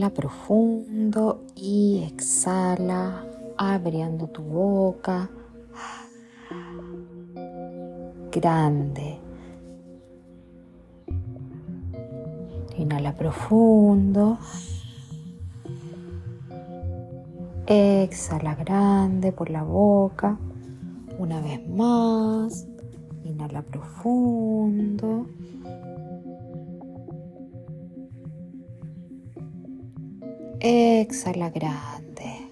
Inhala profundo y exhala abriendo tu boca grande. Inhala profundo. Exhala grande por la boca. Una vez más. Inhala profundo. Exhala grande.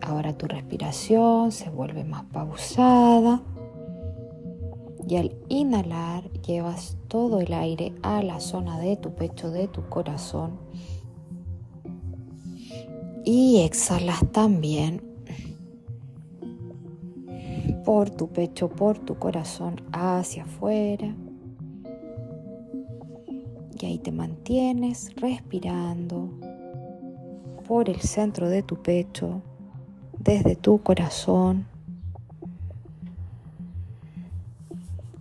Ahora tu respiración se vuelve más pausada y al inhalar llevas todo el aire a la zona de tu pecho, de tu corazón y exhalas también por tu pecho, por tu corazón hacia afuera. Y ahí te mantienes respirando por el centro de tu pecho, desde tu corazón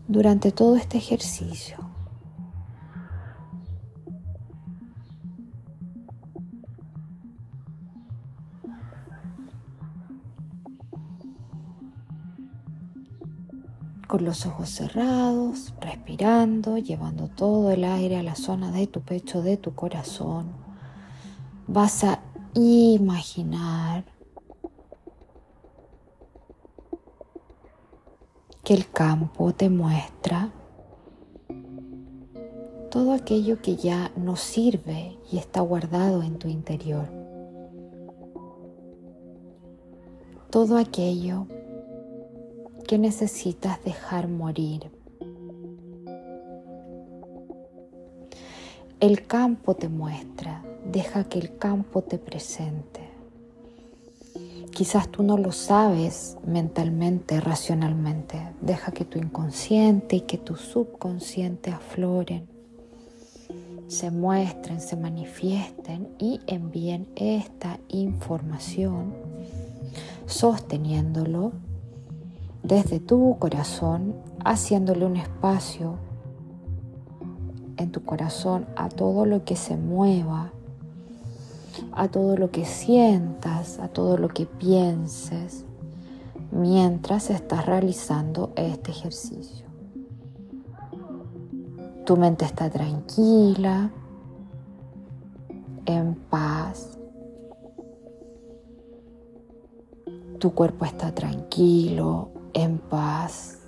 durante todo este ejercicio. Con los ojos cerrados, respirando, llevando todo el aire a la zona de tu pecho, de tu corazón, vas a imaginar que el campo te muestra todo aquello que ya no sirve y está guardado en tu interior. Todo aquello que necesitas dejar morir. El campo te muestra, deja que el campo te presente. Quizás tú no lo sabes mentalmente, racionalmente. Deja que tu inconsciente y que tu subconsciente afloren, se muestren, se manifiesten y envíen esta información sosteniéndolo desde tu corazón, haciéndole un espacio en tu corazón a todo lo que se mueva a todo lo que sientas, a todo lo que pienses mientras estás realizando este ejercicio. Tu mente está tranquila, en paz. Tu cuerpo está tranquilo, en paz.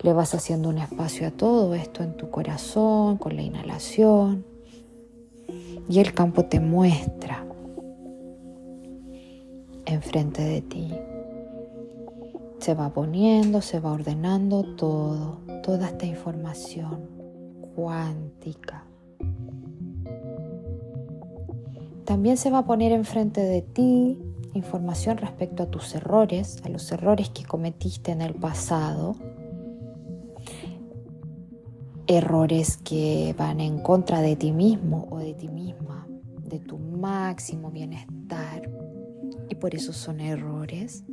Le vas haciendo un espacio a todo esto en tu corazón con la inhalación y el campo te muestra enfrente de ti. Se va poniendo, se va ordenando todo, toda esta información cuántica. También se va a poner enfrente de ti información respecto a tus errores, a los errores que cometiste en el pasado, errores que van en contra de ti mismo o de ti misma, de tu máximo bienestar, y por eso son errores.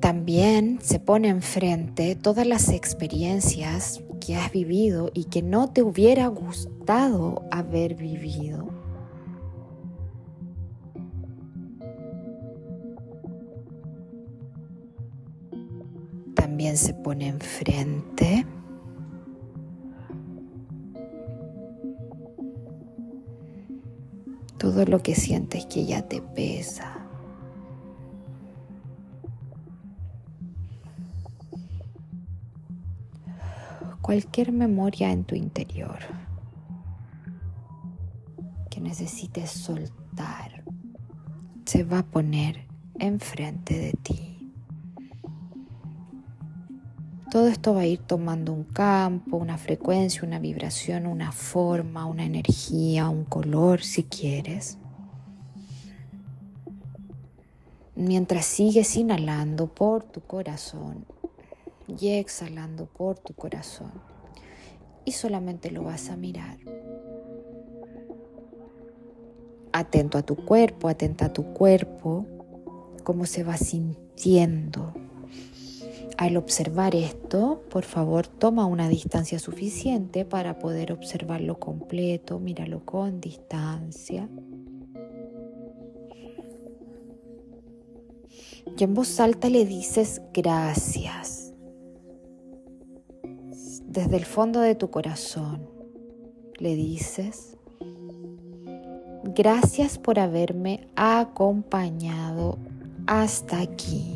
También se pone enfrente todas las experiencias que has vivido y que no te hubiera gustado haber vivido también se pone enfrente. Todo lo que sientes que ya te pesa. Cualquier memoria en tu interior que necesites soltar se va a poner enfrente de ti. Todo esto va a ir tomando un campo, una frecuencia, una vibración, una forma, una energía, un color si quieres. Mientras sigues inhalando por tu corazón y exhalando por tu corazón. Y solamente lo vas a mirar. Atento a tu cuerpo, atenta a tu cuerpo, cómo se va sintiendo Al observar esto, por favor, toma una distancia suficiente para poder observarlo completo, míralo con distancia. Y en voz alta le dices gracias. Desde el fondo de tu corazón le dices, gracias por haberme acompañado hasta aquí.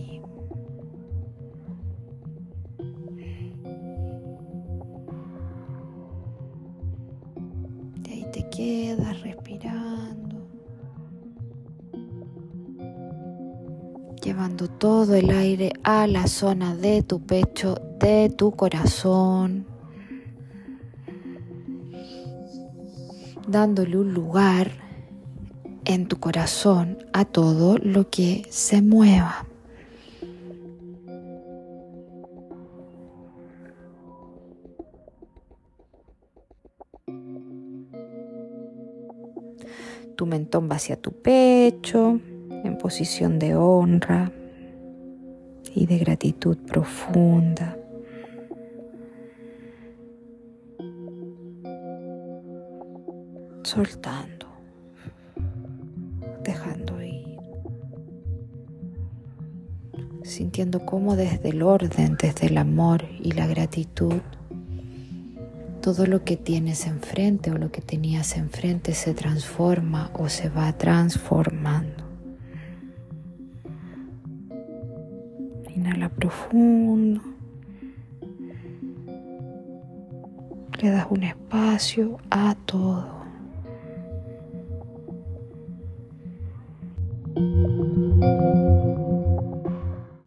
Quedas respirando, llevando todo el aire a la zona de tu pecho, de tu corazón, dándole un lugar en tu corazón a todo lo que se mueva. Tu mentón va hacia tu pecho en posición de honra y de gratitud profunda. Soltando, dejando ir, sintiendo cómo desde el orden, desde el amor y la gratitud, todo lo que tienes enfrente o lo que tenías enfrente se transforma o se va transformando. Inhala profundo. Le das un espacio a todo.